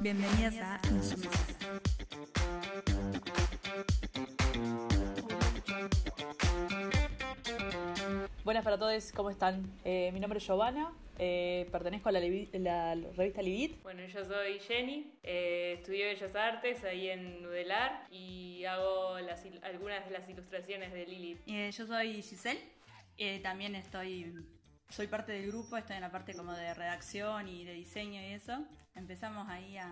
Bienvenidas a Insumesas. Buenas para todos, ¿cómo están? Eh, mi nombre es Giovanna, eh, pertenezco a la, revista Livit. Bueno, yo soy Jenny, eh, estudié Bellas Artes ahí en Nudelar y hago las algunas de las ilustraciones de Lilith. Eh, yo soy Giselle, eh, también estoy, soy parte del grupo, estoy en la parte como de redacción y de diseño y eso. Empezamos ahí a,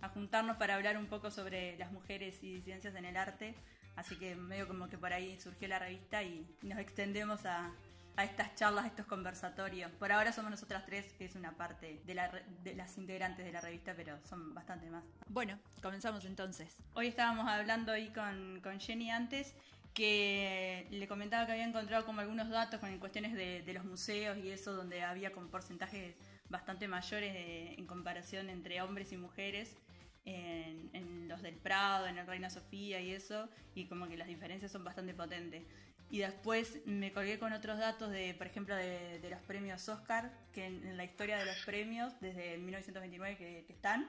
a juntarnos para hablar un poco sobre las mujeres y disidencias en el arte, así que medio como que por ahí surgió la revista y nos extendemos a, a estas charlas, a estos conversatorios. Por ahora somos nosotras tres, que es una parte de, la de las integrantes de la revista, pero son bastante más. Bueno, comenzamos entonces. Hoy estábamos hablando ahí con, con Jenny antes que le comentaba que había encontrado como algunos datos con cuestiones de, de los museos y eso, donde había con porcentajes bastante mayores de- en comparación entre hombres y mujeres en, en los del Prado, en el Reina Sofía y eso, y como que las diferencias son bastante potentes. Y después me colgué con otros datos de, por ejemplo, de, de los premios Oscar, que en, en la historia de los premios, desde el 1929 que, que están,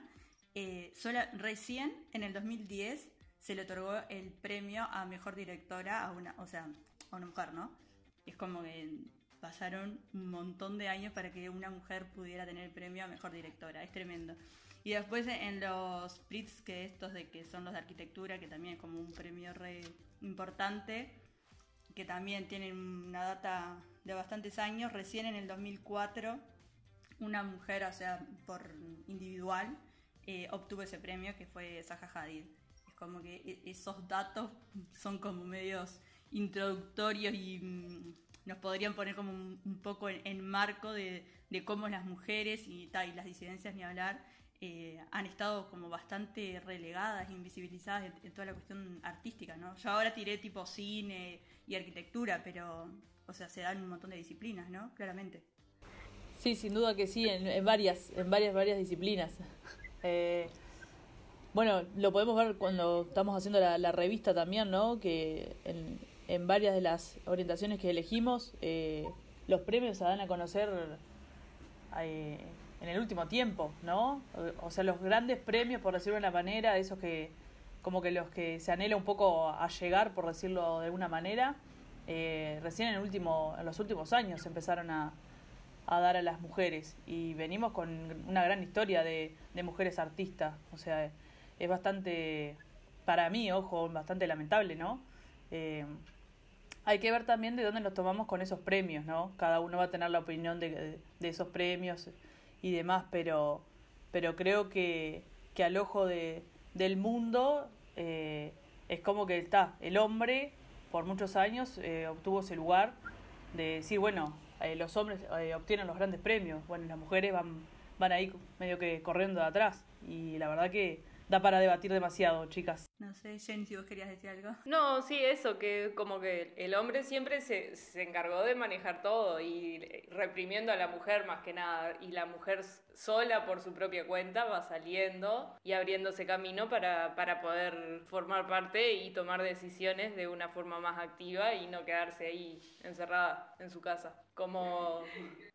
eh, recién en el 2010 se le otorgó el premio a mejor directora a una, o sea, a una mujer, ¿no? Es como que pasaron un montón de años para que una mujer pudiera tener el premio a mejor directora, es tremendo. Y después en los Prix, que estos de que son los de arquitectura, que también es como un premio re importante, que también tienen una data de bastantes años, recién en el 2004 una mujer, o sea, por individual, eh, obtuvo ese premio que fue Zaha Hadid. Como que e- esos datos son como medios introductorios y mm, nos podrían poner como un, poco en, marco de, de cómo las mujeres y, las disidencias ni hablar eh, han estado como bastante relegadas, invisibilizadas en, toda la cuestión artística, ¿no? Yo ahora tiré tipo cine y arquitectura, pero, o sea, se dan un montón de disciplinas, ¿no? Claramente. Sí, sin duda que sí, en, en varias, en varias, varias disciplinas. Eh, bueno, lo podemos ver cuando estamos haciendo la, la revista también, ¿no? Que en, en varias de las orientaciones que elegimos, eh, los premios se dan a conocer eh, en el último tiempo, ¿no? O, sea, los grandes premios, por decirlo de una manera, esos que, como que los que se anhela un poco a llegar, por decirlo de alguna manera, eh, recién en, el último, en los últimos años se empezaron a, a dar a las mujeres y venimos con una gran historia de, de mujeres artistas, o sea, es bastante, para mí, ojo, bastante lamentable, ¿no? Eh, hay que ver también de dónde nos tomamos con esos premios, ¿no? Cada uno va a tener la opinión de, de, esos premios y demás, pero, pero creo que, que al ojo de, del mundo eh, es como que está, el hombre por muchos años eh, obtuvo ese lugar de decir, bueno, eh, los hombres obtienen los grandes premios, bueno, las mujeres van, van ahí medio que corriendo de atrás y la verdad que da para debatir demasiado, chicas. No sé, Jenny, si vos querías decir algo. No, sí, eso, que como que el hombre siempre se, se encargó de manejar todo y reprimiendo a la mujer más que nada. Y la mujer sola por su propia cuenta va saliendo y abriéndose camino para, para poder formar parte y tomar decisiones de una forma más activa y no quedarse ahí encerrada en su casa. Como,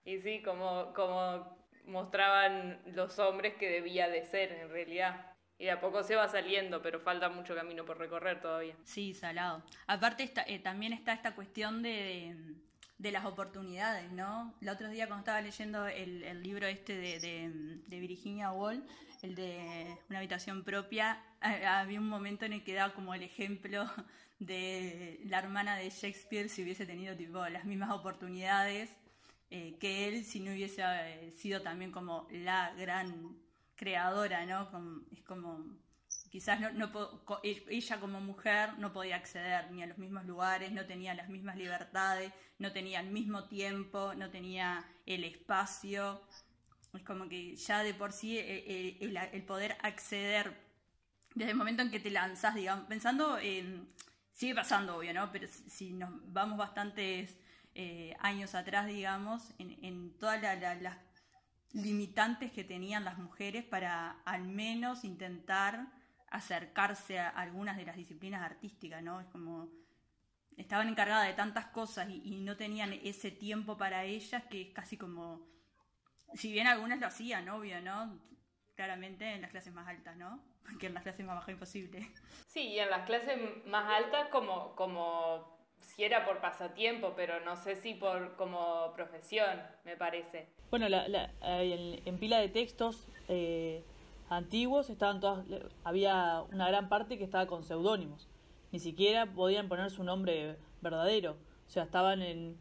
y sí, como, como mostraban los hombres que debía de ser en realidad. Y de a poco se va saliendo, pero falta mucho camino por recorrer todavía. Sí, salado. Aparte está, eh, también está esta cuestión de, de, las oportunidades, ¿no? El otro día cuando estaba leyendo el, libro este de, de, Virginia Woolf, el de Una habitación propia, había un momento en el que daba como el ejemplo de la hermana de Shakespeare si hubiese tenido tipo las mismas oportunidades eh, que él, si no hubiese eh, sido también como la gran creadora, ¿no? Como, es como, quizás no, no e- ella como mujer no podía acceder ni a los mismos lugares, no tenía las mismas libertades, no tenía el mismo tiempo, no tenía el espacio. Es como que ya de por sí eh, eh, el, poder acceder desde el momento en que te lanzas, digamos, pensando en, sigue pasando obvio, ¿no? Pero si nos vamos bastantes eh, años atrás, digamos, en, en todas la- la- las limitantes que tenían las mujeres para al menos intentar acercarse a algunas de las disciplinas artísticas, ¿no? Es como estaban encargadas de tantas cosas y, no tenían ese tiempo para ellas que es casi como si bien algunas lo hacían, obvio, ¿no? claramente en las clases más altas, ¿no? Porque en las clases más bajas imposible. Sí, y en las clases más altas como, como si era por pasatiempo, pero no sé si por como profesión, me parece. Bueno, la, la, en, pila de textos eh, antiguos estaban todas, había una gran parte que estaba con seudónimos. Ni siquiera podían poner su nombre verdadero. O sea, estaban en,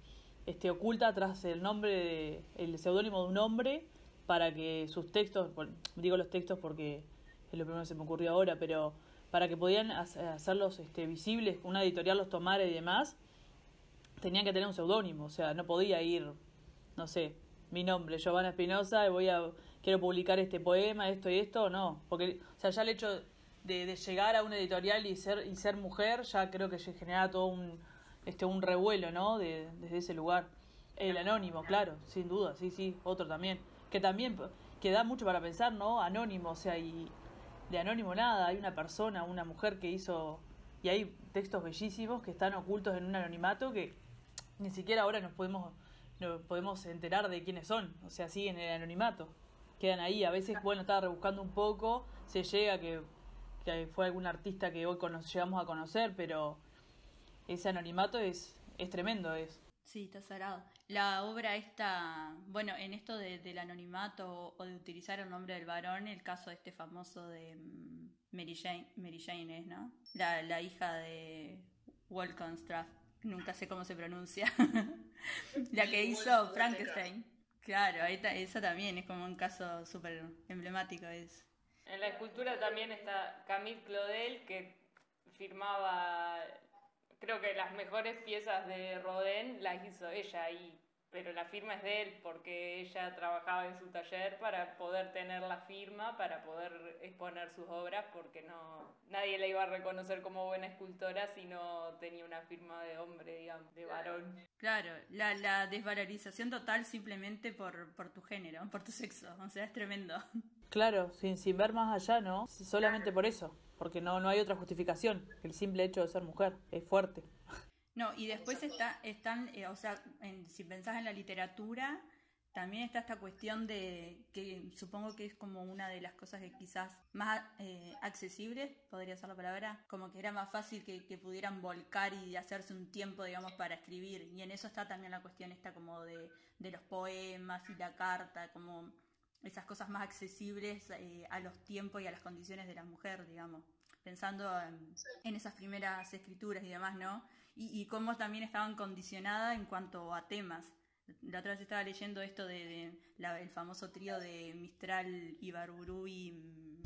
este, oculta tras el nombre, de, el seudónimo de un hombre para que sus textos, digo los textos porque es lo primero que se me ocurrió ahora, pero para que podían hacerlos este, visibles, una editorial los tomara y demás, tenían que tener un seudónimo, o sea, no podía ir, no sé, mi nombre, Giovanna Espinosa, voy a, quiero publicar este poema, esto y esto, no, porque, o sea, ya el hecho de, llegar a una editorial y ser, y ser mujer, ya creo que genera todo un, este, un revuelo, ¿no? De, desde ese lugar. El anónimo, claro, sin duda, sí, sí, otro también. Que también, que da mucho para pensar, ¿no? Anónimo, o sea, y de anónimo nada, hay una persona, una mujer que hizo, y hay textos bellísimos que están ocultos en un anonimato que ni siquiera ahora nos podemos, nos podemos enterar de quiénes son, o sea, siguen en el anonimato, quedan ahí, a veces, bueno, estaba rebuscando un poco, se llega que, fue algún artista que hoy llegamos a conocer, pero ese anonimato es, es tremendo, es. Sí, está cerrado. La obra esta, bueno, en esto del anonimato o, de utilizar el nombre del varón, el caso de este famoso de mm, Mary Jane, Mary Jane es, ¿no? La, la hija de Wollstonecraft, nunca sé cómo se pronuncia, la que hizo Frankenstein. Claro, esa también es como un caso súper emblemático. Es. En la escultura también está Camille Claudel, que firmaba creo que las mejores piezas de Rodin las hizo ella y pero la firma es de él porque ella trabajaba en su taller para poder tener la firma, para poder exponer sus obras, porque no nadie la iba a reconocer como buena escultora si no tenía una firma de hombre, digamos, de varón. Claro, la, la desvalorización total simplemente por, por tu género, por tu sexo, o sea, es tremendo. Claro, sin, sin ver más allá, ¿no? Solamente por eso porque no, no hay otra justificación. El simple hecho de ser mujer es fuerte. No, y después está, están, eh, o sea, si pensás en la literatura, también está esta cuestión de que supongo que es como una de las cosas que quizás más eh, accesibles, podría ser la palabra, como que era más fácil que, pudieran volcar y hacerse un tiempo, digamos, para escribir. Y en eso está también la cuestión esta como de, de los poemas y la carta, como esas cosas más accesibles eh, a los tiempos y a las condiciones de la mujer, digamos, pensando en, esas primeras escrituras y demás, ¿no? Y, cómo también estaban condicionadas en cuanto a temas. La otra vez estaba leyendo esto de, el famoso trío de Mistral, Ibarburu y,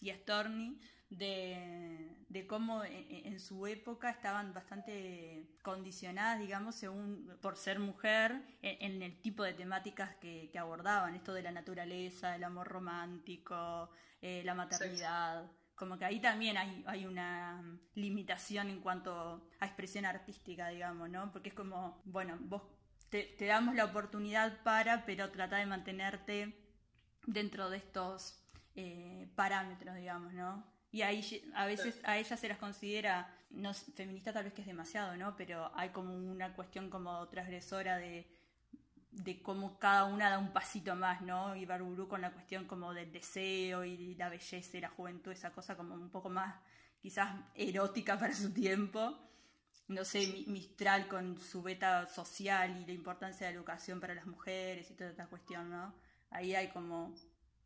y Storni, de, cómo en, su época estaban bastante condicionadas, digamos, según por ser mujer, en, el tipo de temáticas que, abordaban, esto de la naturaleza, el amor romántico, eh, la maternidad. Como que ahí también hay, hay una limitación en cuanto a expresión artística, digamos, ¿no? Porque es como, bueno, vos te, te damos la oportunidad para, pero trata de mantenerte dentro de estos eh, parámetros, digamos, ¿no? Y ahí a veces a ellas se las considera, no feminista tal vez que es demasiado, ¿no? Pero hay como una cuestión como transgresora de, de cómo cada una da un pasito más, ¿no? Y Barburu con la cuestión como del deseo y la belleza y la juventud, esa cosa como un poco más quizás erótica para su tiempo. No sé, Mistral con su beta social y la importancia de la educación para las mujeres y toda esta cuestión, ¿no? Ahí hay como,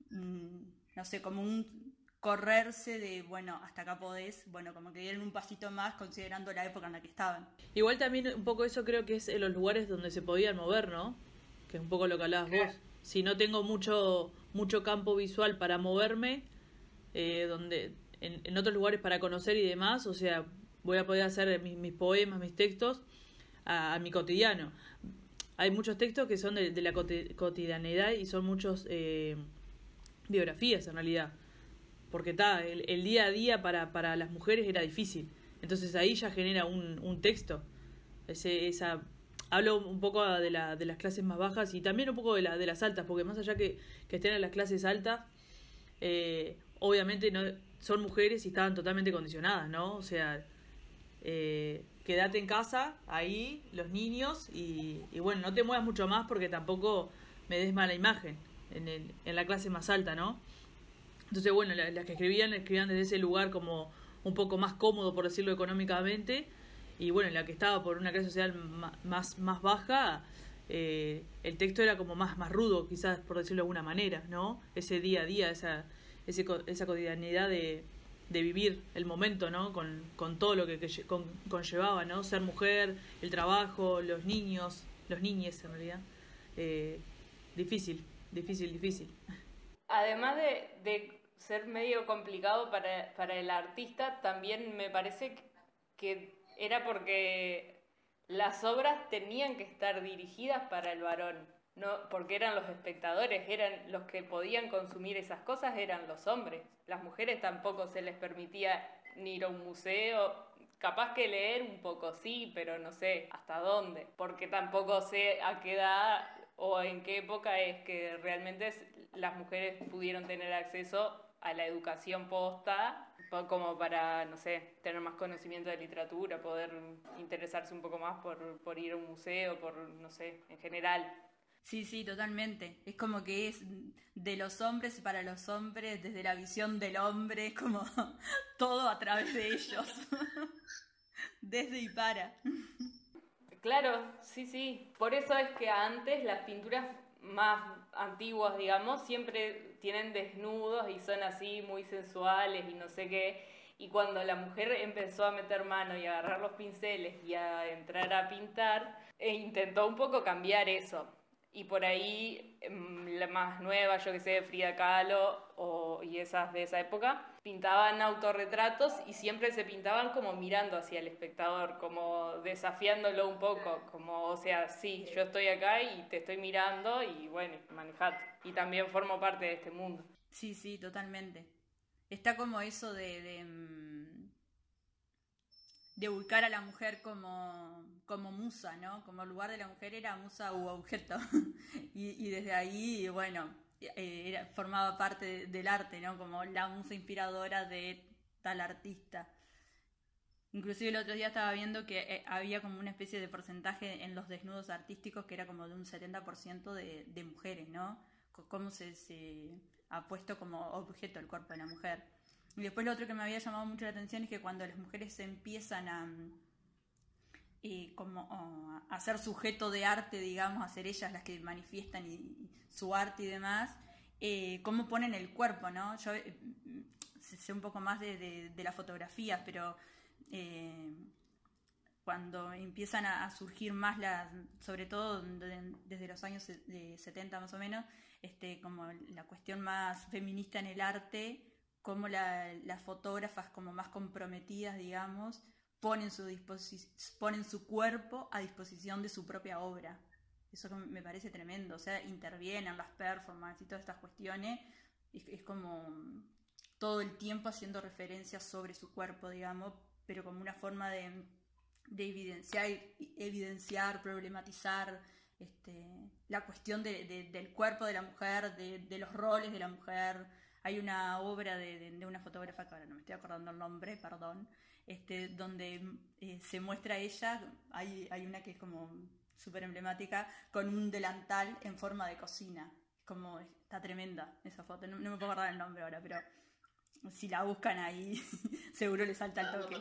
no sé, como un correrse de, bueno, hasta acá podés, bueno, como que dieron un pasito más considerando la época en la que estaban. Igual también un poco eso creo que es en los lugares donde se podían mover, ¿no? Que es un poco lo que hablabas vos. Si no tengo mucho, mucho campo visual para moverme, eh, donde en, otros lugares para conocer y demás, o sea, voy a poder hacer mis, poemas, mis textos a, mi cotidiano. Hay muchos textos que son de, la cotidianidad y son muchos eh, biografías en realidad porque está el, día a día para, para las mujeres era difícil. Entonces ahí ya genera un, un texto. Ese, esa, hablo un poco de, la, de las clases más bajas y también un poco de, la, de las altas, porque más allá que, que estén en las clases altas, eh, obviamente no, son mujeres y estaban totalmente condicionadas, ¿no? O sea, eh, quédate en casa, ahí, los niños, y, y, bueno, no te muevas mucho más porque tampoco me des mala imagen en, el, en la clase más alta, ¿no? Entonces, bueno, las que escribían, escribían desde ese lugar como un poco más cómodo, por decirlo económicamente, y bueno, la que estaba por una clase social más, más baja, eh, el texto era como más, más rudo, quizás por decirlo de alguna manera, ¿no? Ese día a día, esa, ese, esa cotidianidad de, de vivir el momento, ¿no? Con, con todo lo que, conllevaba, ¿no? Ser mujer, el trabajo, los niños, los niñes en realidad. Eh, difícil, difícil, difícil. Además de, de ser medio complicado para, para el artista, también me parece que era porque las obras tenían que estar dirigidas para el varón, no porque eran los espectadores, eran los que podían consumir esas cosas, eran los hombres. Las mujeres tampoco se les permitía ni ir a un museo, capaz que leer un poco sí, pero no sé hasta dónde, porque tampoco sé a qué edad o en qué época es que realmente las mujeres pudieron tener acceso a la educación posta como para, no sé, tener más conocimiento de literatura, poder interesarse un poco más por, por ir a un museo, por, no sé, en general. Sí, sí, totalmente. Es como que es de los hombres para los hombres, desde la visión del hombre, como todo a través de ellos. desde y para. Claro, sí, sí. Por eso es que antes las pinturas más antiguas, digamos, siempre tienen desnudos y son así muy sensuales y no sé qué. Y cuando la mujer empezó a meter mano y a agarrar los pinceles y a entrar a pintar, e intentó un poco cambiar eso. Y por ahí, em, la más nueva, yo que sé, Frida Kahlo o, y esas de esa época, pintaban autorretratos y siempre se pintaban como mirando hacia el espectador, como desafiándolo un poco, como, o sea, sí, yo estoy acá y te estoy mirando y bueno, manejate. Y también formo parte de este mundo. Sí, sí, totalmente. Está como eso de, de, mm, de ubicar a la mujer como, como musa, ¿no? Como lugar de la mujer era musa u objeto. y, y desde ahí, bueno, era, formaba parte del arte, ¿no? Como la musa inspiradora de tal artista. Inclusive el otro día estaba viendo que eh, había como una especie de porcentaje en los desnudos artísticos que era como de un 70% de, de mujeres, ¿no? Cómo se, ha puesto como objeto el cuerpo de la mujer. Y después lo otro que me había llamado mucho la atención es que cuando las mujeres empiezan a, como a ser sujeto de arte, digamos, a ser ellas las que manifiestan su arte y demás, eh, cómo ponen el cuerpo, ¿no? Yo eh, sé un poco más de, de, las fotografías, pero eh, cuando empiezan a, surgir más, las, sobre todo desde los años 70 más o menos, este, como la cuestión más feminista en el arte, como las fotógrafas como más comprometidas, digamos, ponen su, ponen su cuerpo a disposición de su propia obra. Eso me parece tremendo. O sea, intervienen las performances y todas estas cuestiones. Es, como todo el tiempo haciendo referencias sobre su cuerpo, digamos, pero como una forma de, de evidenciar, evidenciar, problematizar este, la cuestión del cuerpo de la mujer, de, los roles de la mujer. Hay una obra de, una fotógrafa, que ahora no me estoy acordando el nombre, perdón, este, donde eh, se muestra ella, hay, hay una que es como súper emblemática, con un delantal en forma de cocina. Es como, está tremenda esa foto, no, me puedo acordar el nombre ahora, pero si la buscan ahí, seguro le salta el toque.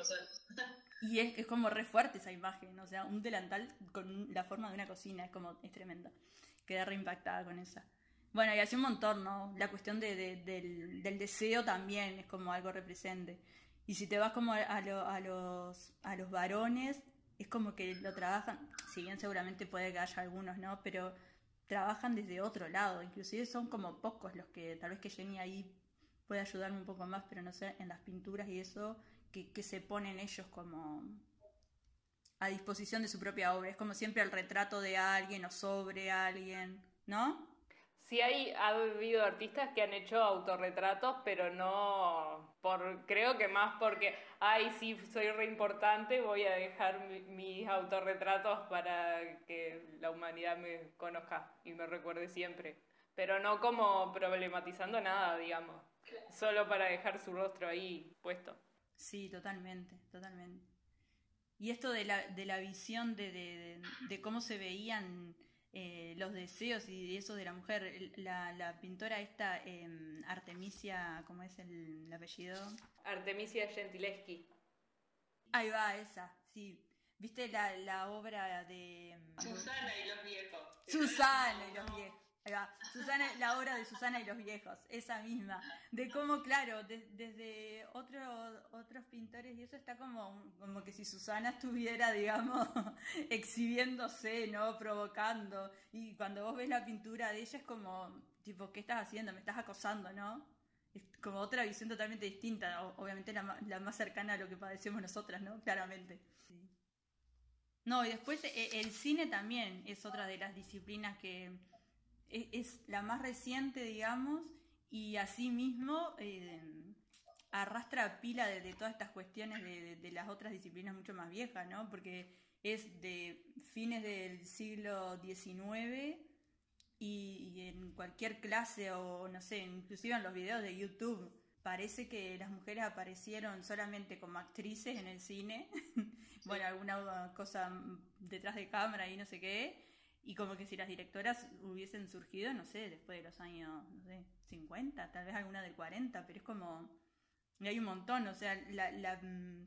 Y es, es, como re fuerte esa imagen, o sea, un delantal con la forma de una cocina, es como, es tremenda. Quedé re impactada con esa. Bueno, y así un montón, ¿no? La cuestión de, del, del, deseo también es como algo represente. Y si te vas como a, a, los, a los varones, es como que lo trabajan, si bien seguramente puede que haya algunos, ¿no? Pero trabajan desde otro lado, inclusive son como pocos los que tal vez que Jenny ahí puede ayudarme un poco más, pero no sé, en las pinturas y eso, que, que se ponen ellos como a disposición de su propia obra, es como siempre el retrato de alguien o sobre alguien, ¿no? Sí hay, ha habido artistas que han hecho autorretratos, pero no por, creo que más porque, ay, sí, soy re importante, voy a dejar mis autorretratos para que la humanidad me conozca y me recuerde siempre. Pero no como problematizando nada, digamos. Solo para dejar su rostro ahí puesto. Sí, totalmente, totalmente. Y esto de la, de la visión de, de, de cómo se veían eh, los deseos y eso de la mujer. La, la pintora esta, em, Artemisia, ¿cómo es el, apellido? Artemisia Gentileschi. Ahí va, esa, sí. ¿Viste la, la obra de... Em, Susana y los viejos. Susana y los viejos. Susana, la obra de Susana y los viejos, esa misma. De cómo, claro, desde otros otros pintores y eso está como, como que si Susana estuviera, digamos, exhibiéndose, ¿no? Provocando. Y cuando vos ves la pintura de ella es como, tipo, ¿qué estás haciendo? Me estás acosando, ¿no? Es como otra visión totalmente distinta, obviamente la, la más cercana a lo que padecemos nosotras, ¿no? Claramente. No, y después eh, el cine también es otra de las disciplinas que es, la más reciente, digamos, y asimismo eh, arrastra pila de, todas estas cuestiones de, las otras disciplinas mucho más viejas, ¿no? Porque es de fines del siglo XIX y, en cualquier clase o, no sé, inclusive en los videos de YouTube, parece que las mujeres aparecieron solamente como actrices en el cine, bueno, alguna cosa detrás de cámara y no sé qué, y como que si las directoras hubiesen surgido, no sé, después de los años, no sé, 50, tal vez alguna del 40, pero es como... Y hay un montón, o sea, la, la, mm,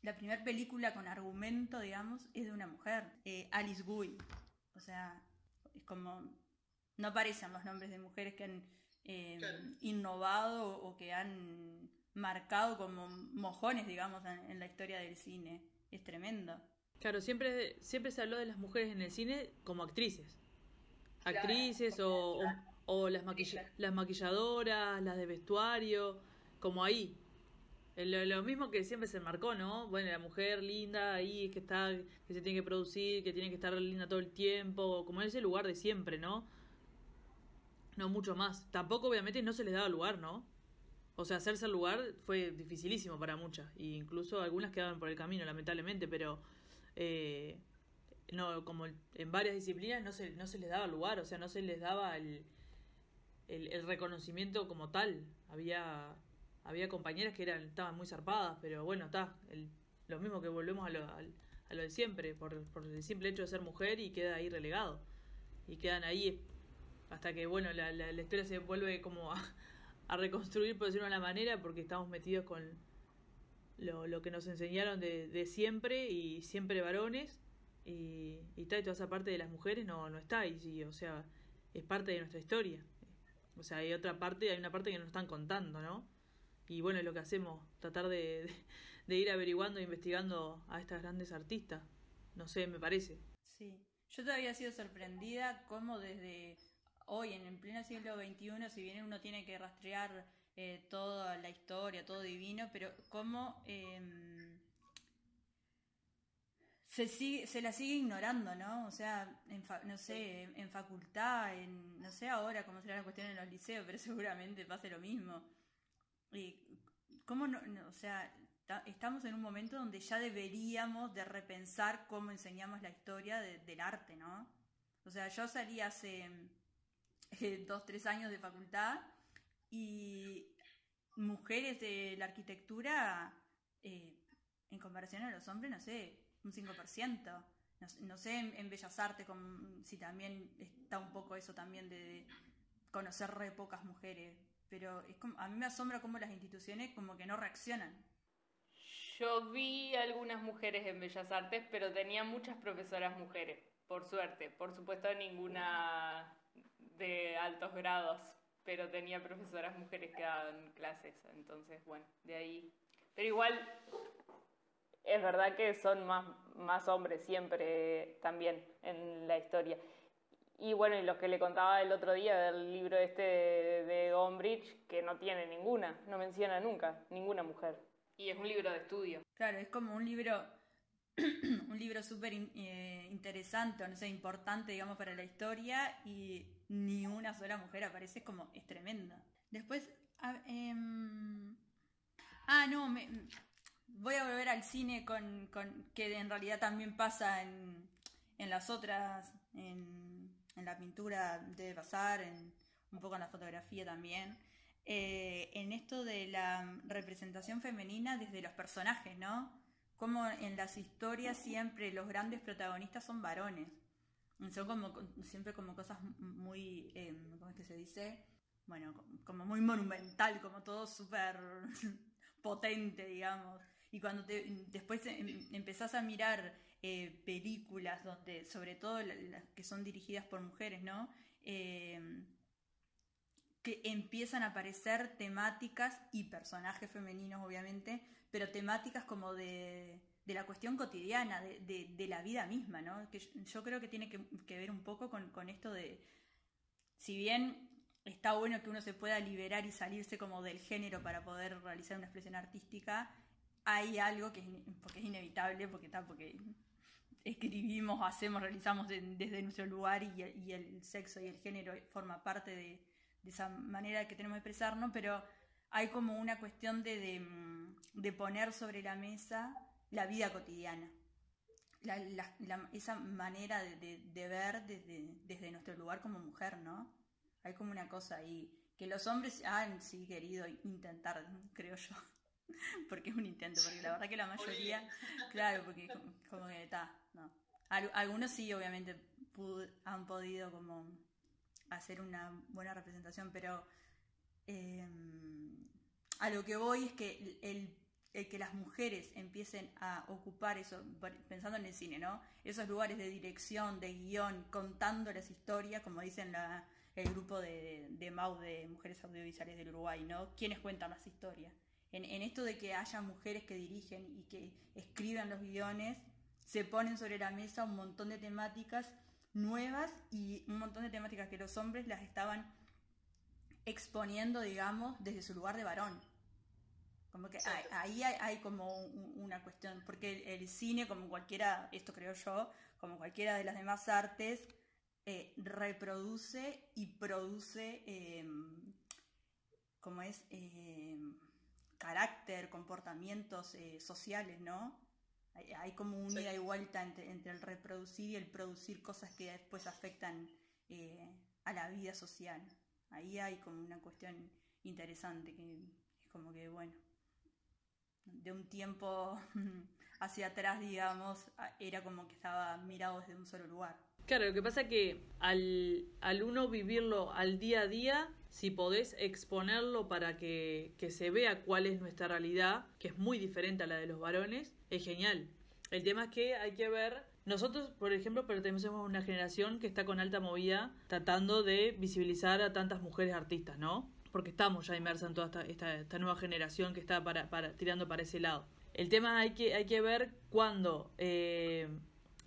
la primera película con argumento, digamos, es de una mujer, eh, Alice Guy. O sea, es como... No aparecen los nombres de mujeres que han eh, innovado o que han marcado como mojones, digamos, en la historia del cine. Es tremendo. Claro, siempre, siempre se habló de las mujeres en el cine como actrices. Actrices o, o, las, las maquilladoras, las de vestuario, como ahí. Lo, lo, mismo que siempre se marcó, ¿no? Bueno, la mujer linda ahí que está, que se tiene que producir, que tiene que estar linda todo el tiempo, como en ese lugar de siempre, ¿no? No mucho más. Tampoco, obviamente, no se les daba lugar, ¿no? O sea, hacerse el lugar fue dificilísimo para muchas. E incluso algunas quedaban por el camino, lamentablemente, pero eh, no, como en varias disciplinas no se, no se les daba lugar, o sea, no se les daba el, el, reconocimiento como tal. Había, había compañeras que eran, estaban muy zarpadas, pero bueno, está, lo mismo que volvemos a lo, a, lo de siempre, por, por, el simple hecho de ser mujer y queda ahí relegado. Y quedan ahí hasta que, bueno, la, la, historia se vuelve como a, a reconstruir, por decirlo de una manera, porque estamos metidos con lo, lo que nos enseñaron de, de siempre y siempre varones y, y, toda esa parte de las mujeres no, no está y o sea, es parte de nuestra historia. O sea, hay otra parte, hay una parte que nos están contando, ¿no? Y bueno, es lo que hacemos, tratar de, de, ir averiguando e investigando a estas grandes artistas. No sé, me parece. Sí, yo todavía he sido sorprendida cómo desde hoy, en el pleno siglo XXI, si bien uno tiene que rastrear eh, toda la historia, todo divino, pero cómo em, se, se la sigue ignorando, ¿no? O sea, no sé, en, facultad, en, no sé ahora cómo será la cuestión en los liceos, pero seguramente pase lo mismo. Y cómo no, o sea, estamos en un momento donde ya deberíamos de repensar cómo enseñamos la historia del arte, ¿no? O sea, yo salí hace dos, tres años de facultad y mujeres de la arquitectura, eh, en comparación a los hombres, no sé, un 5%. No, no sé en, Bellas Artes si también está un poco eso también de, conocer re pocas mujeres. Pero es como, a mí me asombra cómo las instituciones como que no reaccionan. Yo vi algunas mujeres en Bellas Artes, pero tenía muchas profesoras mujeres, por suerte. Por supuesto, ninguna de altos grados, pero tenía profesoras mujeres que daban clases, entonces bueno, de ahí. Pero igual es verdad que son más, más hombres siempre también en la historia. Y bueno, y lo que le contaba el otro día del libro este de Gombrich, que no tiene ninguna, no menciona nunca ninguna mujer. Y es un libro de estudio. Claro, es como un libro un libro súper eh, interesante, no sé, importante, digamos, para la historia y ni una sola mujer aparece, como, es tremenda. Después, em, ah, no, me, voy a volver al cine con, con, que en realidad también pasa en, en las otras, en, en, la pintura debe pasar, en, un poco en la fotografía también. Eh, en esto de la representación femenina desde los personajes, ¿no? como en las historias siempre los grandes protagonistas son varones. Son como siempre como cosas muy, eh, ¿cómo es que se dice? Bueno, como muy monumental, como todo súper potente, digamos. Y cuando te, después em, empezás a mirar eh, películas donde, sobre todo las que son dirigidas por mujeres, ¿no? Eh, que empiezan a aparecer temáticas y personajes femeninos, obviamente, pero temáticas como de, de la cuestión cotidiana, de, de, la vida misma, ¿no? Que yo creo que tiene que, ver un poco con, con, esto de, si bien está bueno que uno se pueda liberar y salirse como del género para poder realizar una expresión artística, hay algo que es, porque es inevitable, porque está, porque escribimos, hacemos, realizamos desde nuestro lugar y, el sexo y el género forma parte de esa manera que tenemos de expresarnos, pero hay como una cuestión de, poner sobre la mesa la vida cotidiana. esa manera de, de ver desde, desde, nuestro lugar como mujer, ¿no? Hay como una cosa ahí, que los hombres han sí querido intentar, creo yo, porque es un intento, porque la verdad que la mayoría, claro, porque como, que está, no. Algunos sí, obviamente, han podido como hacer una buena representación, pero eh, a lo que voy es que el, que las mujeres empiecen a ocupar eso, pensando en el cine, ¿no? Esos lugares de dirección, de guion, contando las historias, como dicen el grupo de, de MAU de Mujeres Audiovisuales del Uruguay, ¿no? ¿Quiénes cuentan las historias? En esto de que haya mujeres que dirigen y que escriban los guiones, se ponen sobre la mesa un montón de temáticas nuevas y un montón de temáticas que los hombres las estaban exponiendo, digamos, desde su lugar de varón. Como que ahí hay, como una cuestión, porque el, cine, como cualquiera, esto creo yo, como cualquiera de las demás artes, eh, reproduce y produce, em, como es, em, carácter, comportamientos eh, sociales, ¿no? Hay, como una ida y vuelta entre, el reproducir y el producir cosas que después afectan eh, a la vida social. Ahí hay como una cuestión interesante que es como que, bueno, de un tiempo hacia atrás, digamos, era como que estaba mirado desde un solo lugar. Claro, lo que pasa es que al, al uno vivirlo al día a día, si podés exponerlo para que, que se vea cuál es nuestra realidad, que es muy diferente a la de los varones, es genial. El tema es que hay que ver nosotros, por ejemplo, pertenecemos a una generación que está con alta movida tratando de visibilizar a tantas mujeres artistas, ¿no? Porque estamos ya inmersas en toda esta, esta, nueva generación que está para, para, tirando para ese lado. El tema hay que, hay que ver cuando eh,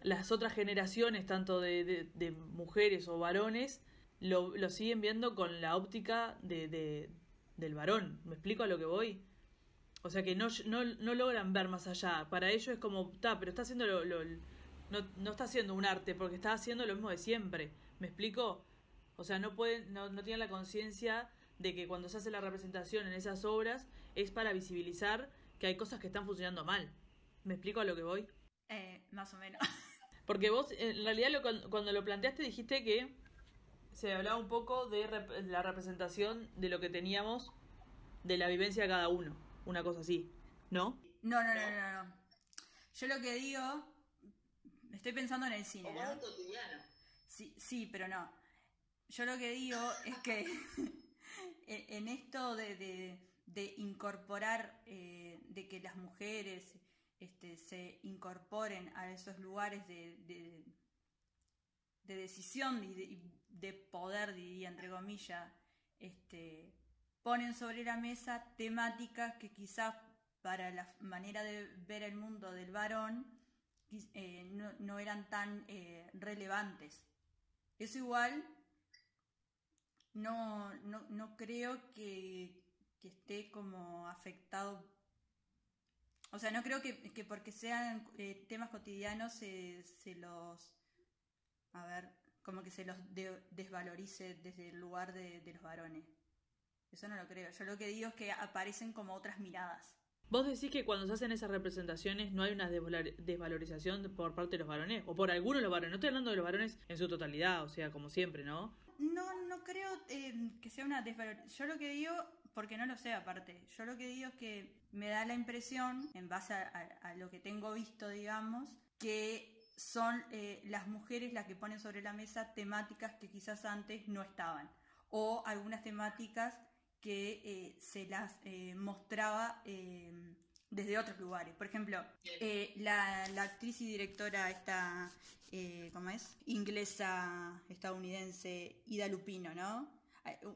las otras generaciones, tanto de, de, mujeres o varones, lo, lo, siguen viendo con la óptica de, del varón. ¿Me explico a lo que voy? O sea que no, no, no logran ver más allá. Para ellos es como, está, pero está haciendo lo, lo, no, no está haciendo un arte, porque está haciendo lo mismo de siempre. ¿Me explico? O sea, no pueden, no, no tienen la conciencia de que cuando se hace la representación en esas obras es para visibilizar que hay cosas que están funcionando mal. ¿Me explico a lo que voy? Eh, más o menos. Porque vos, en realidad, lo, cuando lo planteaste, dijiste que se hablaba un poco de la representación de lo que teníamos de la vivencia de cada uno. Una cosa así, ¿no? No, no, no, no, no. Yo lo que digo, estoy pensando en el cine, ¿no? cotidiano. Sí, sí, pero no. Yo lo que digo es que en esto de, de, incorporar, eh, de que las mujeres este, se incorporen a esos lugares de, de, de decisión y de, poder, diría entre comillas, este, ponen sobre la mesa temáticas que quizás para la manera de ver el mundo del varón eh, no, no, eran tan eh, relevantes. Eso igual no, no, creo que, que esté como afectado o sea, no creo que, que porque sean eh, temas cotidianos se, se, los, a ver, como que se los desvalorice desde el lugar de, de, los varones. Eso no lo creo. Yo lo que digo es que aparecen como otras miradas. ¿Vos decís que cuando se hacen esas representaciones no hay una desvalorización por parte de los varones? ¿O por algunos de los varones? No estoy hablando de los varones en su totalidad, o sea, como siempre, ¿no? No, no creo eh, que sea una desvalorización. Yo lo que digo porque no lo sé aparte. Yo lo que digo es que me da la impresión, en base a, lo que tengo visto, digamos, que son eh, las mujeres las que ponen sobre la mesa temáticas que quizás antes no estaban, o algunas temáticas que eh, se las mostraba desde otros lugares. Por ejemplo, la, actriz y directora esta, ¿cómo es? Inglesa, estadounidense, Ida Lupino, ¿no?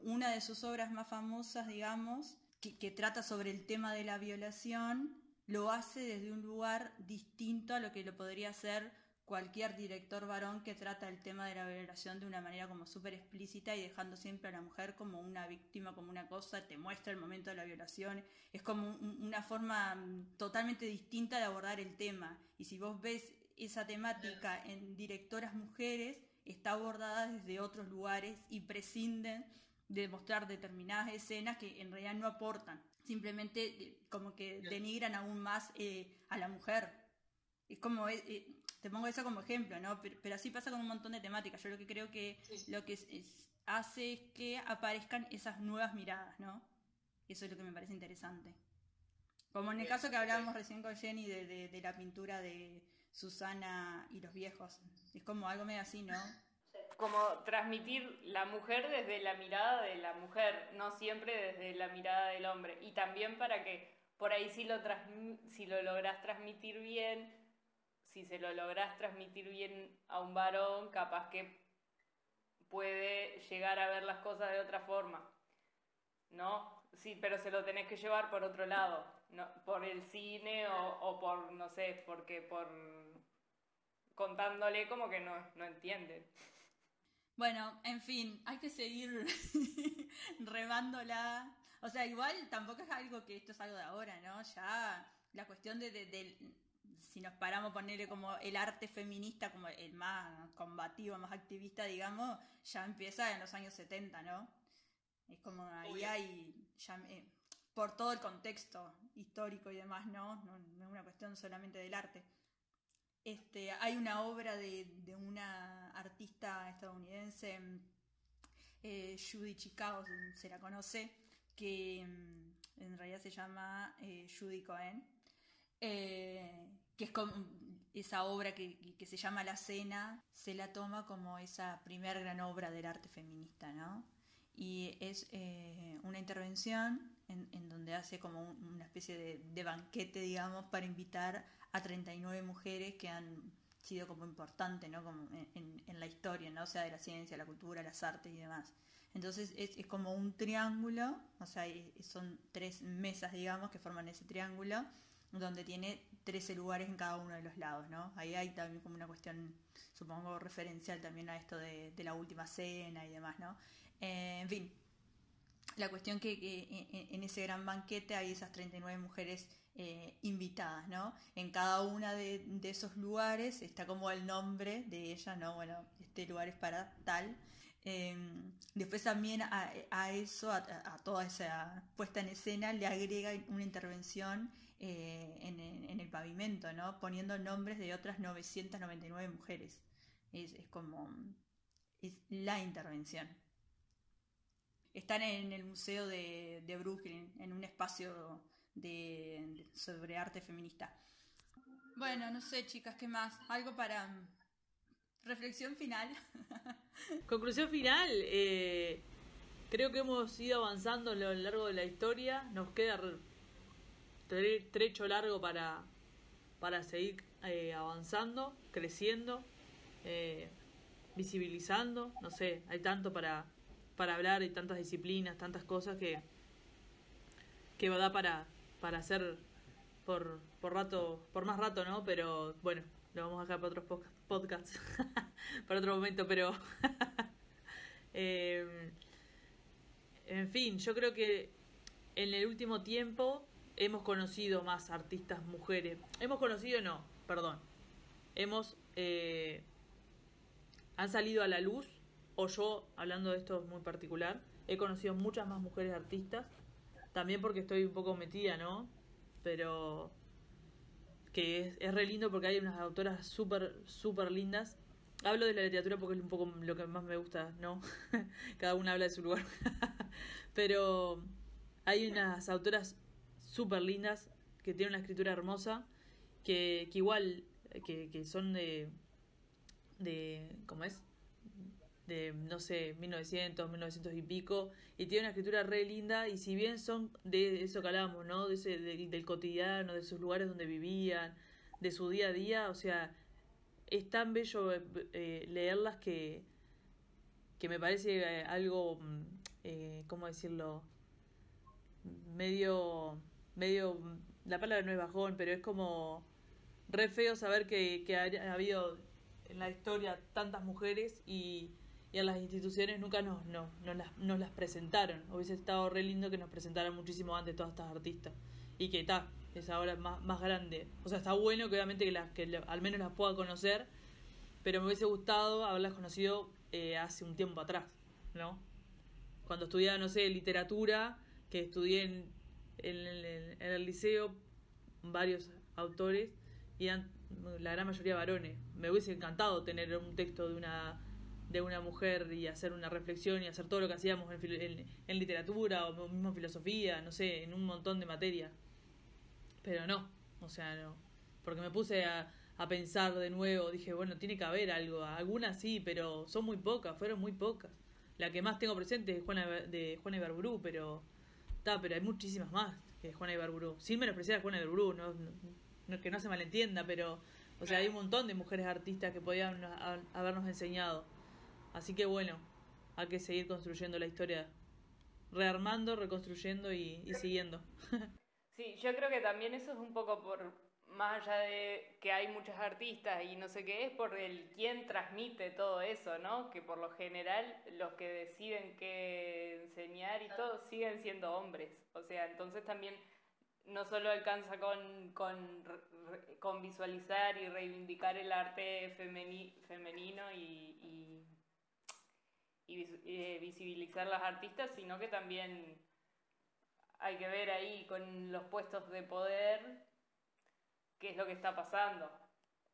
Una de sus obras más famosas, digamos, que trata sobre el tema de la violación, lo hace desde un lugar distinto a lo que lo podría hacer cualquier director varón que trata el tema de la violación de una manera como súper explícita y dejando siempre a la mujer como una víctima, como una cosa, te muestra el momento de la violación, es como una forma mm, totalmente distinta de abordar el tema. Y si vos ves esa temática en directoras mujeres, está abordada desde otros lugares y prescinden de mostrar determinadas escenas que en realidad no aportan, simplemente eh, como que denigran aún más eh, a la mujer. Es como, eh, te pongo eso como ejemplo, ¿no? Pero, así pasa con un montón de temáticas. Yo lo que creo que lo que hace es que aparezcan esas nuevas miradas, ¿no? Eso es lo que me parece interesante. Como en el caso que hablábamos recién con Jenny de, de la pintura de Susana y los viejos. Es como algo medio así, ¿no? como transmitir la mujer desde la mirada de la mujer, no siempre desde la mirada del hombre. Y también para que por ahí si lo, si lo logras transmitir bien, si se lo logras transmitir bien a un varón, capaz que puede llegar a ver las cosas de otra forma. ¿No? Sí, pero se lo tenés que llevar por otro lado, no, por el cine o, o por, no sé, porque por contándole como que no, no entienden. Bueno, en fin, hay que seguir remándola. O sea, igual tampoco es algo que esto es algo de ahora, ¿no? Ya la cuestión de, si nos paramos a ponerle como el arte feminista como el más combativo, más activista, digamos, ya empieza en los años 70, ¿no? Es como ahí hay, ya, eh, por todo el contexto histórico y demás, ¿no? ¿no? No es una cuestión solamente del arte. Este, hay una obra de, una artista estadounidense, eh, Judy Chicago, se la conoce, que mm, en realidad se llama eh, Judy Cohen, eh, que es como esa obra que, se llama La Cena, se la toma como esa primer gran obra del arte feminista, ¿no? Y es una intervención en, donde hace como una especie de, de banquete, digamos, para invitar a 39 mujeres que han sido como importantes ¿no? como en, en, la historia, ¿no? o sea, de la ciencia, la cultura, las artes y demás. Entonces es, es como un triángulo, o sea, son tres mesas, digamos, que forman ese triángulo, donde tiene 13 lugares en cada uno de los lados, ¿no? Ahí hay también como una cuestión, supongo, referencial también a esto de, de la última cena y demás, ¿no? Eh, en fin, la cuestión que, que en, ese gran banquete hay esas 39 mujeres eh, invitadas, ¿no? En cada uno de, esos lugares está como el nombre de ella, ¿no? Bueno, este lugar es para tal. Em, después también a, eso, a, toda esa puesta en escena, le agrega una intervención eh, en, pavimento, ¿no? Poniendo nombres de otras 999 mujeres. Es, como... es la intervención. Están en el Museo de, de Brooklyn, en un espacio de, sobre arte feminista. Bueno, no sé, chicas, ¿qué más? Algo para mm, reflexión final. Conclusión final. Eh, creo que hemos ido avanzando a lo largo de la historia. Nos queda trecho largo para, para seguir eh, avanzando, creciendo, eh, visibilizando. No sé, hay tanto para, para hablar, y tantas disciplinas, tantas cosas que, que da para, para hacer por, por rato, por más rato, ¿no? Pero bueno, lo vamos a dejar para otros podcasts, para otro momento, pero... Em, en fin, yo creo que en el último tiempo hemos conocido más artistas mujeres. Hemos conocido, no, perdón. Hemos... Eh, han salido a la luz, o yo, hablando de esto muy particular, he conocido muchas más mujeres artistas también porque estoy un poco metida, ¿no? Pero que es, es re lindo porque hay unas autoras súper, súper lindas. Hablo de la literatura porque es un poco lo que más me gusta, ¿no? Cada una habla de su lugar. Pero hay unas autoras súper lindas que tienen una escritura hermosa, que, igual, que, que son de, de, ¿cómo es? De, no sé, 1900, 1900 y pico, y tiene una escritura re linda, y si bien son de eso que hablamos, ¿no? De ese, del cotidiano, de sus lugares donde vivían, de su día a día, o sea, es tan bello eh, leerlas que, que me parece eh, algo, mm, eh, ¿cómo decirlo? Medio, medio, la palabra no es bajón, pero es como re feo saber que, que ha, habido en la historia tantas mujeres y, y a las instituciones nunca nos, no, las, nos las presentaron. Hubiese estado re lindo que nos presentaran muchísimo antes todas estas artistas. Y que está, es ahora más, más grande. O sea, está bueno que obviamente que, las, que al menos las pueda conocer, pero me hubiese gustado haberlas conocido eh, hace un tiempo atrás, ¿no? Cuando estudiaba, no sé, literatura, que estudié en, en el liceo varios autores y eran la gran mayoría varones. Me hubiese encantado tener un texto de una de una mujer y hacer una reflexión y hacer todo lo que hacíamos en, en, literatura o mismo en filosofía, no sé, en un montón de materias. Pero no, o sea, no. Porque me puse a, a pensar de nuevo, dije, bueno, tiene que haber algo. Algunas sí, pero son muy pocas, fueron muy pocas. La que más tengo presente es Juana, de Juana Ibarburú, pero... Está, pero hay muchísimas más que Juana Ibarburú. Sin menospreciar a Juana Ibarburú, no, no, que no se malentienda, pero... O sea, hay un montón de mujeres artistas que podían habernos enseñado. Así que bueno, hay que seguir construyendo la historia, rearmando, reconstruyendo y siguiendo. Sí, yo creo que también eso es un poco por, más allá de que hay muchas artistas y no sé qué, es por el quién transmite todo eso, ¿no? Que por lo general los que deciden qué enseñar y todo siguen siendo hombres. O sea, entonces también no solo alcanza con, con, con visualizar y reivindicar el arte femenino y, y, y visibilizar las artistas, sino que también hay que ver ahí con los puestos de poder qué es lo que está pasando,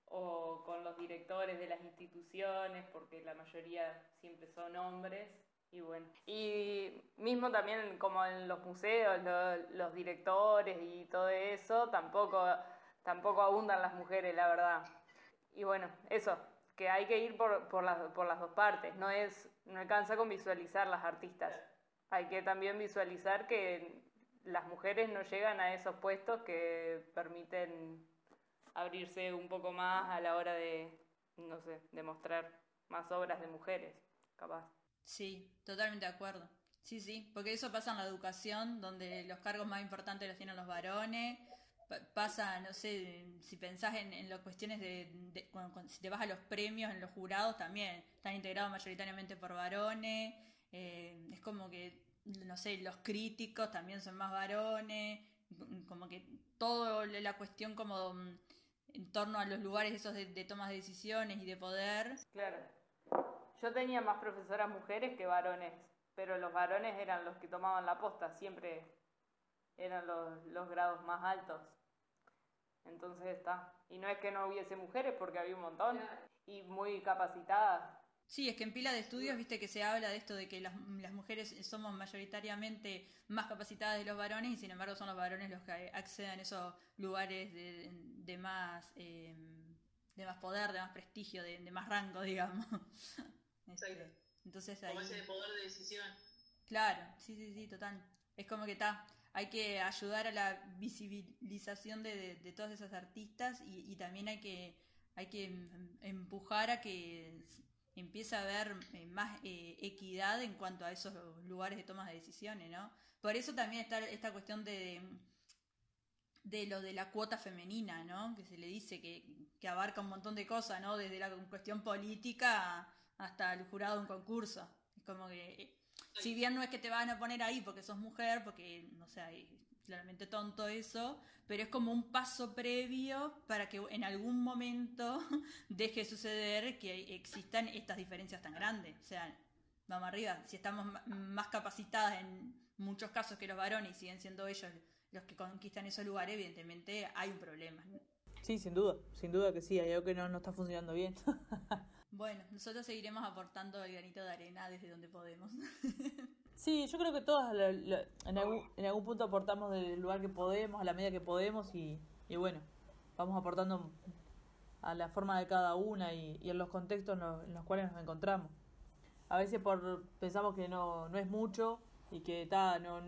o con los directores de las instituciones, porque la mayoría siempre son hombres. Y bueno, y mismo también como en los museos, los directores y todo eso, tampoco, tampoco abundan las mujeres, la verdad. Y bueno, eso, que hay que ir por, por, las, por las dos partes, no, es, no alcanza con visualizar las artistas, hay que también visualizar que las mujeres no llegan a esos puestos que permiten abrirse un poco más a la hora de, no sé, de mostrar más obras de mujeres, capaz. Sí, totalmente de acuerdo. Sí, sí, porque eso pasa en la educación, donde los cargos más importantes los tienen los varones. Pasa, no sé, si pensás en, las cuestiones de, si te vas a los premios, en los jurados también, están integrados mayoritariamente por varones. Eh, es como que, no sé, los críticos también son más varones. Como que toda la cuestión como en torno a los lugares esos de, de tomas de decisiones y de poder. Claro. Yo tenía más profesoras mujeres que varones, pero los varones eran los que tomaban la posta, siempre eran los, los grados más altos. Entonces está. Y no es que no hubiese mujeres, porque había un montón. Y muy capacitadas. Sí, es que en pila de estudios, viste que se habla de esto de que las, las, mujeres somos mayoritariamente más capacitadas de los varones y sin embargo son los varones los que acceden a esos lugares de, de más eh, de más poder, de más prestigio, de, de más rango, digamos. Este, entonces ahí... Como ese poder de decisión. Claro, sí, sí, sí, total. Es como que está, hay que ayudar a la visibilización de, de, todas esas artistas y, y también hay que hay que em, empujar a que empieza a haber eh, más eh, equidad en cuanto a esos lugares de toma de decisiones, ¿no? Por eso también está esta cuestión de, de lo de la cuota femenina, ¿no? Que se le dice que, que abarca un montón de cosas, ¿no? Desde la cuestión política hasta el jurado de un concurso. Es como que, eh, si bien no es que te van a poner ahí porque sos mujer, porque, no sé, claramente tonto eso, pero es como un paso previo para que en algún momento deje suceder que existan estas diferencias tan grandes. O sea, vamos arriba, si estamos más capacitadas en muchos casos que los varones y siguen siendo ellos los que conquistan esos lugares, evidentemente hay un problema. Sí, sin duda, sin duda que sí, hay algo que no, no está funcionando bien. bueno, nosotros seguiremos aportando el granito de arena desde donde podemos. Sí, yo creo que todas en, algún, en algún punto aportamos del lugar que podemos, a la medida que podemos y, y bueno, vamos aportando a la forma de cada una y, en los contextos en los cuales nos encontramos. A veces por pensamos que no, no es mucho y que ta, no,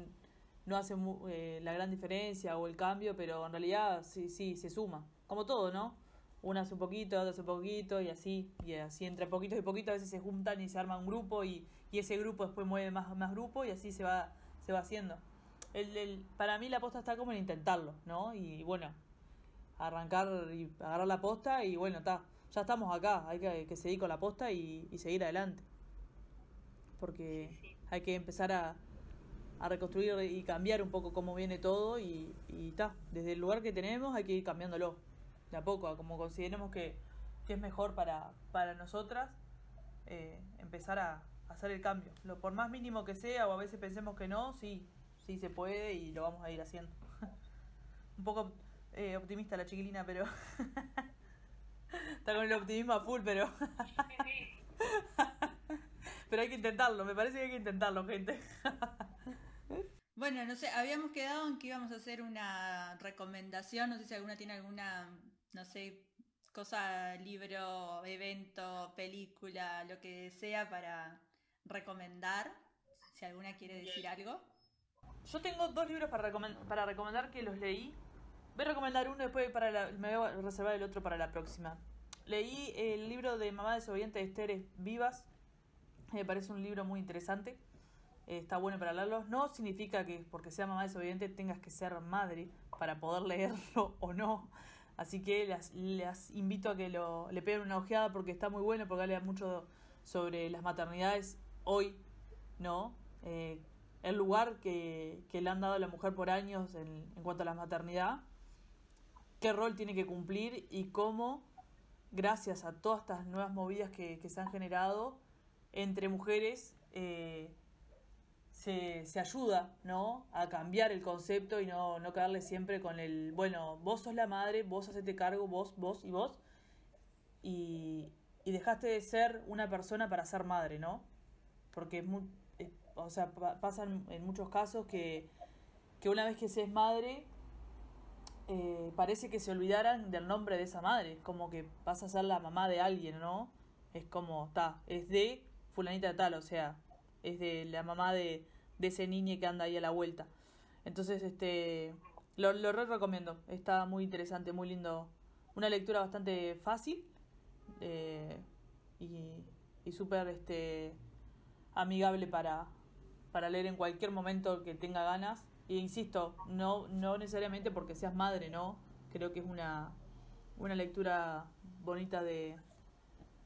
no hace eh, la gran diferencia o el cambio, pero en realidad sí, sí, se suma. Como todo, ¿no? Una hace un poquito, otra hace un poquito y así, y así entre poquitos y poquitos a veces se juntan y se arma un grupo y, y ese grupo después mueve más, más grupo y así se va, se va haciendo. El, el, para mí la posta está como en intentarlo, ¿no? Y bueno, arrancar y agarrar la posta y bueno, está, ya estamos acá, hay que, seguir con la posta y, seguir adelante. Porque hay que empezar a, a reconstruir y cambiar un poco cómo viene todo y está, desde el lugar que tenemos hay que ir cambiándolo, de a poco, como consideremos que, que es mejor para, para nosotras, eh, empezar a, hacer el cambio. Lo, por más mínimo que sea o a veces pensemos que no, sí, sí se puede y lo vamos a ir haciendo. un poco eh, optimista la chiquilina, pero. Está con el optimismo a full, pero. pero hay que intentarlo, me parece que hay que intentarlo, gente. bueno, no sé, habíamos quedado en que íbamos a hacer una recomendación, no sé si alguna tiene alguna, no sé, cosa, libro, evento, película, lo que sea para recomendar, si alguna quiere decir algo. Yo tengo dos libros para, para recomendar que los leí Voy a recomendar uno, después para me voy a reservar el otro para la próxima. Leí el libro de Mamá desobediente de Esther Vivas. Me parece un libro muy interesante. está bueno para leerlo. No significa que porque sea mamá desobediente tengas que ser madre para poder leerlo o no. Así que les, invito a que lo, le peguen una ojeada porque está muy bueno, porque habla mucho sobre las maternidades hoy, ¿no? Eh, el lugar que, que, le han dado a la mujer por años en, cuanto a la maternidad qué rol tiene que cumplir y cómo, gracias a todas estas nuevas movidas que, se han generado entre mujeres, eh, se, ayuda ¿no? a cambiar el concepto y no, no caerle siempre con el, bueno, vos sos la madre, vos hacete cargo, vos, vos y vos, y, y dejaste de ser una persona para ser madre, ¿no? Porque es o sea, pasan en muchos casos que, que una vez que se es madre, eh, parece que se olvidaran del nombre de esa madre, como que vas a ser la mamá de alguien, ¿no? Es como, está, es de fulanita de tal, o sea, es de la mamá de, de ese niño que anda ahí a la vuelta. Entonces, este, lo, lo re recomiendo, está muy interesante, muy lindo, una lectura bastante fácil eh, y, y súper este, amigable para, para leer en cualquier momento que tenga ganas y insisto, no, no necesariamente porque seas madre, ¿no? Creo que es una, una lectura bonita de,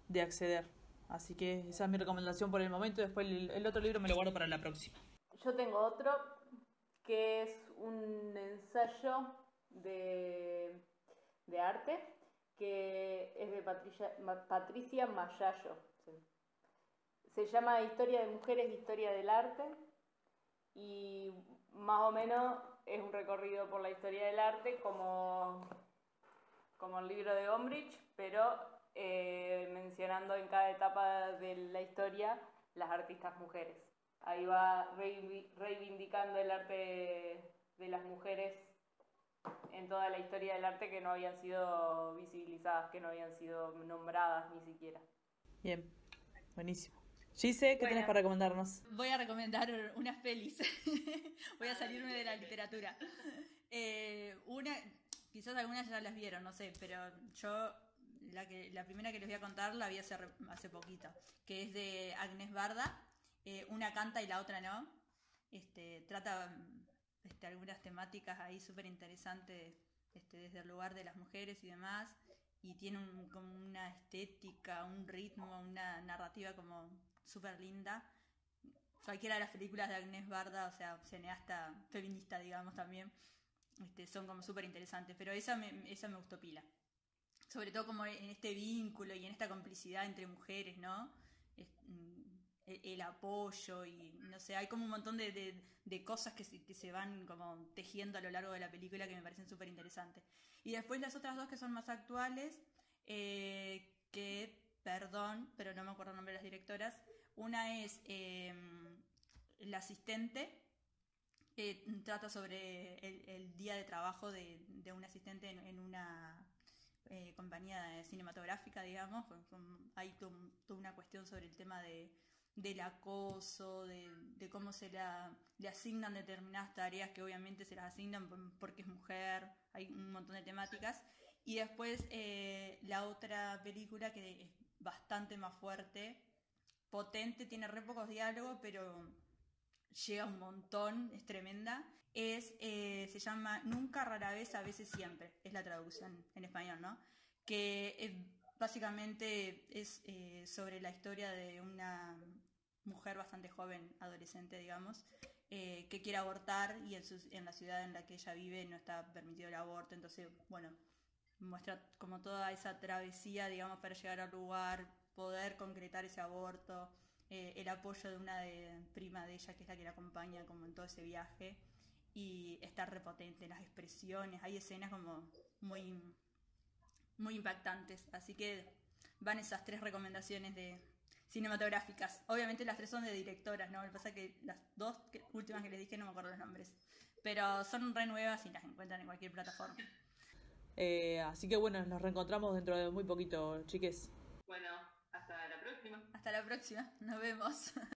de acceder. Así que esa es mi recomendación por el momento. Después el, otro libro me lo guardo para la próxima. Yo tengo otro que es un ensayo de, arte que es de Patricia, Patricia Mayayo. Se llama Historia de Mujeres, Historia del Arte y más o menos es un recorrido por la historia del arte como, como el libro de Gombrich, pero eh, mencionando en cada etapa de la historia las artistas mujeres. Ahí va reivindicando el arte de las mujeres en toda la historia del arte que no habían sido visibilizadas, que no habían sido nombradas ni siquiera. Bien, buenísimo. Gise, ¿qué tienes para recomendarnos? Voy a recomendar una feliz. voy a salirme de la literatura. Eh, una, quizás algunas ya las vieron, no sé, pero yo la, primera que les voy a contar la vi hace, hace poquito, que es de Agnes Barda. Eh, una canta y la otra no. Este, trata este, algunas temáticas ahí súper interesantes este, desde el lugar de las mujeres y demás. Y tiene como una estética, un ritmo, una narrativa como súper linda. Cualquiera de las películas de Agnes Barda, o sea, cineasta feminista, digamos, también, este, son como súper interesantes. Pero esa me, esa me gustó pila. Sobre todo como en este vínculo y en esta complicidad entre mujeres, ¿no? Mm, el, apoyo y no sé, hay como un montón de, de, cosas que se, que se, van como tejiendo a lo largo de la película que me parecen súper interesantes. Y después las otras dos que son más actuales, eh, que, perdón, pero no me acuerdo el nombre de las directoras, una es em, La asistente, trata sobre el, día de trabajo de, un asistente en, una eh, compañía cinematográfica, digamos, hay toda una cuestión sobre el tema de, del acoso, de, cómo se la, le asignan determinadas tareas que obviamente se las asignan porque es mujer, hay un montón de temáticas. Y después eh, la otra película que es bastante más fuerte, potente, tiene re pocos diálogos, pero llega un montón, es tremenda. Es, eh, se llama Nunca, rara vez, a veces siempre, es la traducción en español, ¿no? Que básicamente es eh, sobre la historia de una mujer bastante joven, adolescente, digamos, eh, que quiere abortar y en, en la ciudad en la que ella vive no está permitido el aborto, entonces, bueno, muestra como toda esa travesía, digamos, para llegar al lugar, poder concretar ese aborto, eh, el apoyo de una de, prima de ella, que es la que la acompaña como en todo ese viaje, y está repotente, las expresiones, hay escenas como muy, muy impactantes, así que van esas tres recomendaciones de cinematográficas. Obviamente las tres son de directoras, ¿no? Lo que pasa es que las dos últimas que les dije no me acuerdo los nombres, pero son re nuevas y las encuentran en cualquier plataforma. Eh, así que bueno, nos reencontramos dentro de muy poquito, chiques. Bueno, hasta la próxima. Hasta la próxima, nos vemos.